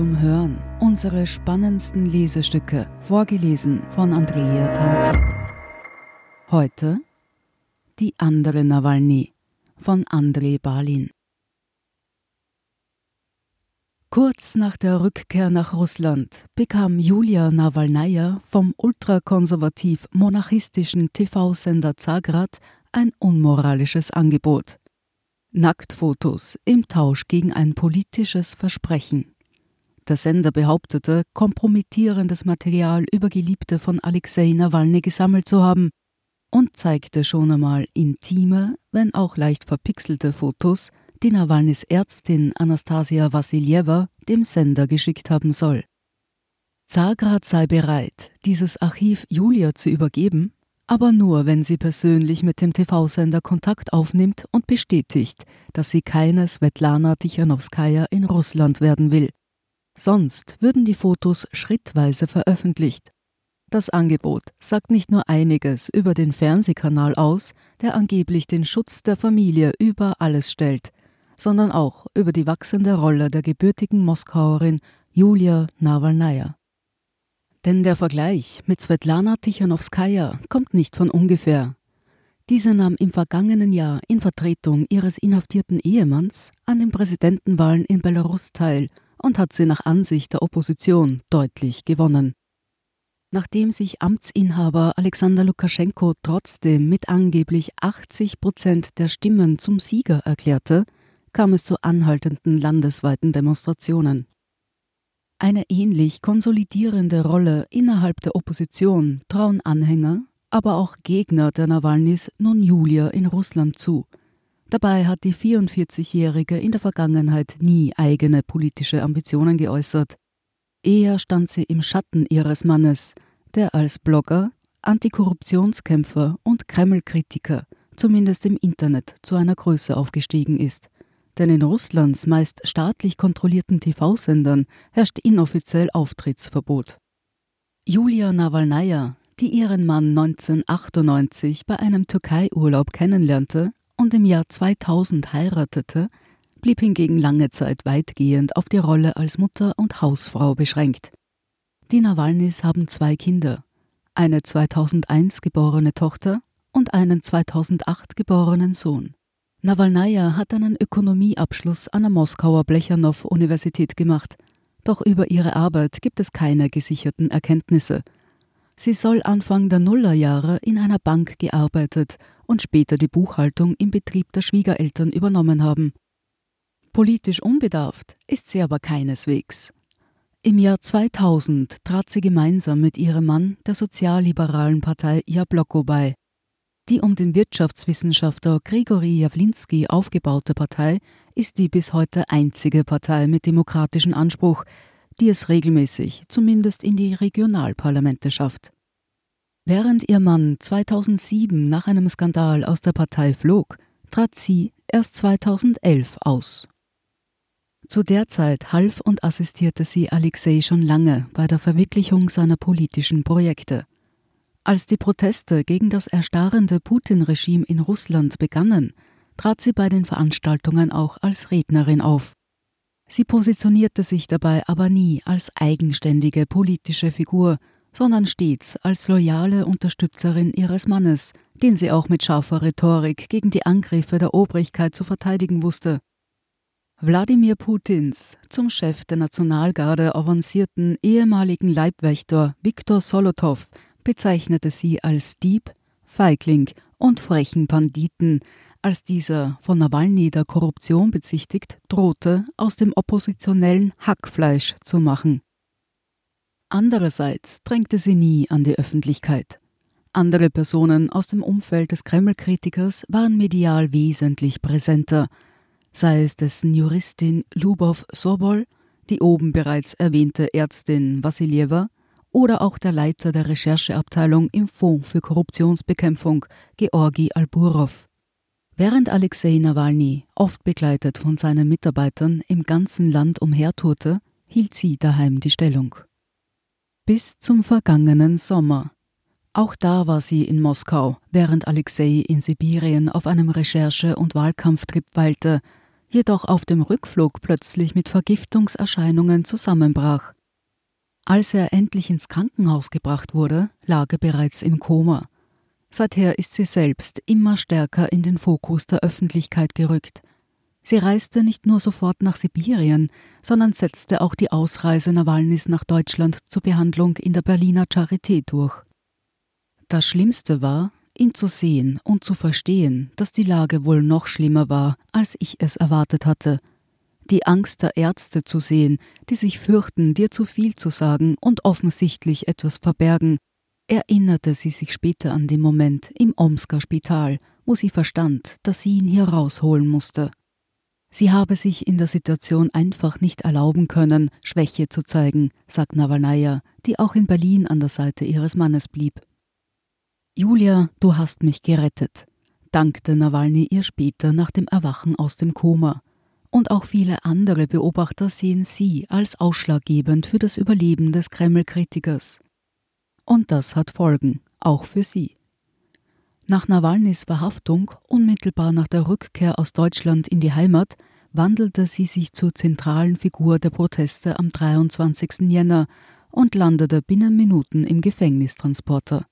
zum Hören. Unsere spannendsten Lesestücke, vorgelesen von Andrea Tanzi. Heute Die andere Nawalny von Andrei Balin. Kurz nach der Rückkehr nach Russland bekam Julia Nawalnaja vom ultrakonservativ-monarchistischen TV-Sender Zagrad ein unmoralisches Angebot. Nacktfotos im Tausch gegen ein politisches Versprechen. Der Sender behauptete, kompromittierendes Material über Geliebte von Alexei Nawalny gesammelt zu haben und zeigte schon einmal intime, wenn auch leicht verpixelte Fotos, die Nawalnys Ärztin Anastasia Wassiljeva dem Sender geschickt haben soll. Zagrad sei bereit, dieses Archiv Julia zu übergeben, aber nur, wenn sie persönlich mit dem TV-Sender Kontakt aufnimmt und bestätigt, dass sie keine Svetlana Tichanowskaja in Russland werden will. Sonst würden die Fotos schrittweise veröffentlicht. Das Angebot sagt nicht nur einiges über den Fernsehkanal aus, der angeblich den Schutz der Familie über alles stellt, sondern auch über die wachsende Rolle der gebürtigen Moskauerin Julia Nawalnaja. Denn der Vergleich mit Svetlana Tichanowskaja kommt nicht von ungefähr. Diese nahm im vergangenen Jahr in Vertretung ihres inhaftierten Ehemanns an den Präsidentenwahlen in Belarus teil und hat sie nach Ansicht der Opposition deutlich gewonnen. Nachdem sich Amtsinhaber Alexander Lukaschenko trotzdem mit angeblich 80 Prozent der Stimmen zum Sieger erklärte, kam es zu anhaltenden landesweiten Demonstrationen. Eine ähnlich konsolidierende Rolle innerhalb der Opposition trauen Anhänger, aber auch Gegner der Nawalnys nun Julia in Russland zu. Dabei hat die 44-Jährige in der Vergangenheit nie eigene politische Ambitionen geäußert. Eher stand sie im Schatten ihres Mannes, der als Blogger, Antikorruptionskämpfer und Kreml-Kritiker zumindest im Internet zu einer Größe aufgestiegen ist. Denn in Russlands meist staatlich kontrollierten TV-Sendern herrscht inoffiziell Auftrittsverbot. Julia Nawalnaja, die ihren Mann 1998 bei einem Türkei-Urlaub kennenlernte und im Jahr 2000 heiratete, blieb hingegen lange Zeit weitgehend auf die Rolle als Mutter und Hausfrau beschränkt. Die Nawalnys haben zwei Kinder, eine 2001 geborene Tochter und einen 2008 geborenen Sohn. Nawalnaja hat einen Ökonomieabschluss an der Moskauer Blechanow-Universität gemacht, doch über ihre Arbeit gibt es keine gesicherten Erkenntnisse. Sie soll Anfang der Nullerjahre in einer Bank gearbeitet und später die Buchhaltung im Betrieb der Schwiegereltern übernommen haben. Politisch unbedarft ist sie aber keineswegs. Im Jahr 2000 trat sie gemeinsam mit ihrem Mann der sozialliberalen Partei Jabloko bei. Die um den Wirtschaftswissenschaftler Grigori Jawlinski aufgebaute Partei ist die bis heute einzige Partei mit demokratischem Anspruch, die es regelmäßig zumindest in die Regionalparlamente schafft. Während ihr Mann 2007 nach einem Skandal aus der Partei flog, trat sie erst 2011 aus. Zu der Zeit half und assistierte sie Alexei schon lange bei der Verwirklichung seiner politischen Projekte. Als die Proteste gegen das erstarrende Putin-Regime in Russland begannen, trat sie bei den Veranstaltungen auch als Rednerin auf. Sie positionierte sich dabei aber nie als eigenständige politische Figur, sondern stets als loyale Unterstützerin ihres Mannes, den sie auch mit scharfer Rhetorik gegen die Angriffe der Obrigkeit zu verteidigen wusste. Wladimir Putins zum Chef der Nationalgarde avancierten ehemaligen Leibwächter Viktor Solotow bezeichnete sie als Dieb, Feigling und frechen Banditen, als dieser von Nawalny der Korruption bezichtigt drohte, aus dem Oppositionellen Hackfleisch zu machen. Andererseits drängte sie nie an die Öffentlichkeit. Andere Personen aus dem Umfeld des Kreml-Kritikers waren medial wesentlich präsenter – sei es dessen Juristin Lubow Sobol, die oben bereits erwähnte Ärztin Wassiljeva oder auch der Leiter der Rechercheabteilung im Fonds für Korruptionsbekämpfung, Georgi Alburov. Während Alexei Nawalny, oft begleitet von seinen Mitarbeitern, im ganzen Land umhertourte, hielt sie daheim die Stellung. Bis zum vergangenen Sommer. Auch da war sie in Moskau, während Alexei in Sibirien auf einem Recherche- und Wahlkampftrip weilte, jedoch auf dem Rückflug plötzlich mit Vergiftungserscheinungen zusammenbrach. Als er endlich ins Krankenhaus gebracht wurde, lag er bereits im Koma. Seither ist sie selbst immer stärker in den Fokus der Öffentlichkeit gerückt. Sie reiste nicht nur sofort nach Sibirien, sondern setzte auch die Ausreise Nawalnys nach Deutschland zur Behandlung in der Berliner Charité durch. Das Schlimmste war, ihn zu sehen und zu verstehen, dass die Lage wohl noch schlimmer war, als ich es erwartet hatte. Die Angst der Ärzte zu sehen, die sich fürchten, dir zu viel zu sagen und offensichtlich etwas verbergen, erinnerte sie sich später an den Moment im Omsker Spital, wo sie verstand, dass sie ihn hier rausholen musste. Sie habe sich in der Situation einfach nicht erlauben können, Schwäche zu zeigen, sagt Nawalnaja, die auch in Berlin an der Seite ihres Mannes blieb. Julia, du hast mich gerettet, dankte Nawalny ihr später nach dem Erwachen aus dem Koma. Und auch viele andere Beobachter sehen sie als ausschlaggebend für das Überleben des Kreml-Kritikers. Und das hat Folgen, auch für sie. Nach Nawalnys Verhaftung, unmittelbar nach der Rückkehr aus Deutschland in die Heimat, wandelte sie sich zur zentralen Figur der Proteste am 23. Jänner und landete binnen Minuten im Gefängnistransporter.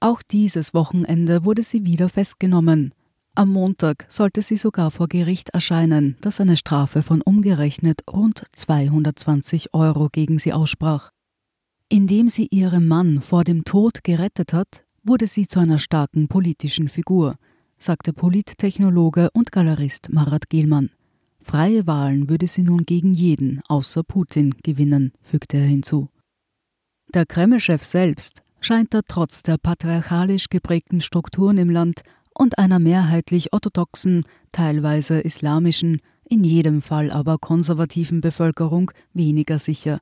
Auch dieses Wochenende wurde sie wieder festgenommen. Am Montag sollte sie sogar vor Gericht erscheinen, das eine Strafe von umgerechnet rund 220 Euro gegen sie aussprach. Indem sie ihren Mann vor dem Tod gerettet hat, wurde sie zu einer starken politischen Figur, sagte Polittechnologe und Galerist Marat Gielmann. Freie Wahlen würde sie nun gegen jeden außer Putin gewinnen, fügte er hinzu. Der Kreml-Chef selbst scheint er trotz der patriarchalisch geprägten Strukturen im Land und einer mehrheitlich orthodoxen, teilweise islamischen, in jedem Fall aber konservativen Bevölkerung weniger sicher.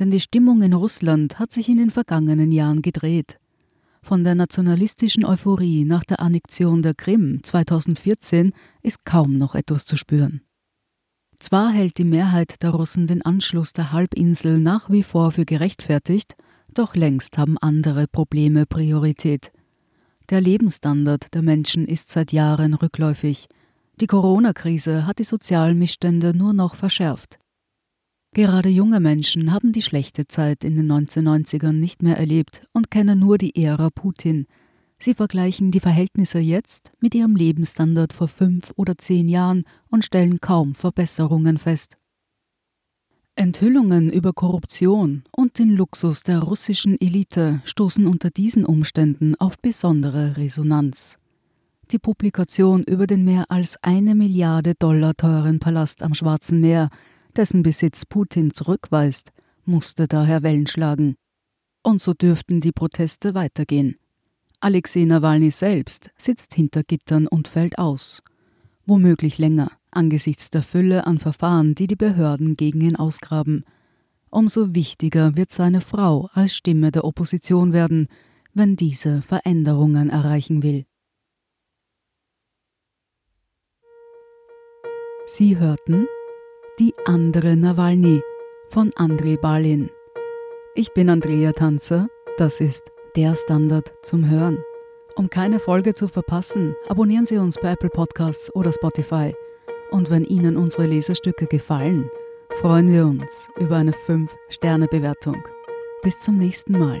Denn die Stimmung in Russland hat sich in den vergangenen Jahren gedreht. Von der nationalistischen Euphorie nach der Annexion der Krim 2014 ist kaum noch etwas zu spüren. Zwar hält die Mehrheit der Russen den Anschluss der Halbinsel nach wie vor für gerechtfertigt, doch längst haben andere Probleme Priorität. Der Lebensstandard der Menschen ist seit Jahren rückläufig. Die Corona-Krise hat die sozialen Missstände nur noch verschärft. Gerade junge Menschen haben die schlechte Zeit in den 1990ern nicht mehr erlebt und kennen nur die Ära Putin. Sie vergleichen die Verhältnisse jetzt mit ihrem Lebensstandard vor fünf oder zehn Jahren und stellen kaum Verbesserungen fest. Enthüllungen über Korruption und den Luxus der russischen Elite stoßen unter diesen Umständen auf besondere Resonanz. Die Publikation über den mehr als eine Milliarde Dollar teuren Palast am Schwarzen Meer dessen Besitz Putin zurückweist, musste daher Wellen schlagen. Und so dürften die Proteste weitergehen. Alexei Nawalny selbst sitzt hinter Gittern und fällt aus. Womöglich länger, angesichts der Fülle an Verfahren, die die Behörden gegen ihn ausgraben. Umso wichtiger wird seine Frau als Stimme der Opposition werden, wenn diese Veränderungen erreichen will. Sie hörten die andere Nawalny von Andrei Balin. Ich bin Andrea Tanzer, das ist der Standard zum Hören. Um keine Folge zu verpassen, abonnieren Sie uns bei Apple Podcasts oder Spotify. Und wenn Ihnen unsere Lesestücke gefallen, freuen wir uns über eine 5-Sterne-Bewertung. Bis zum nächsten Mal.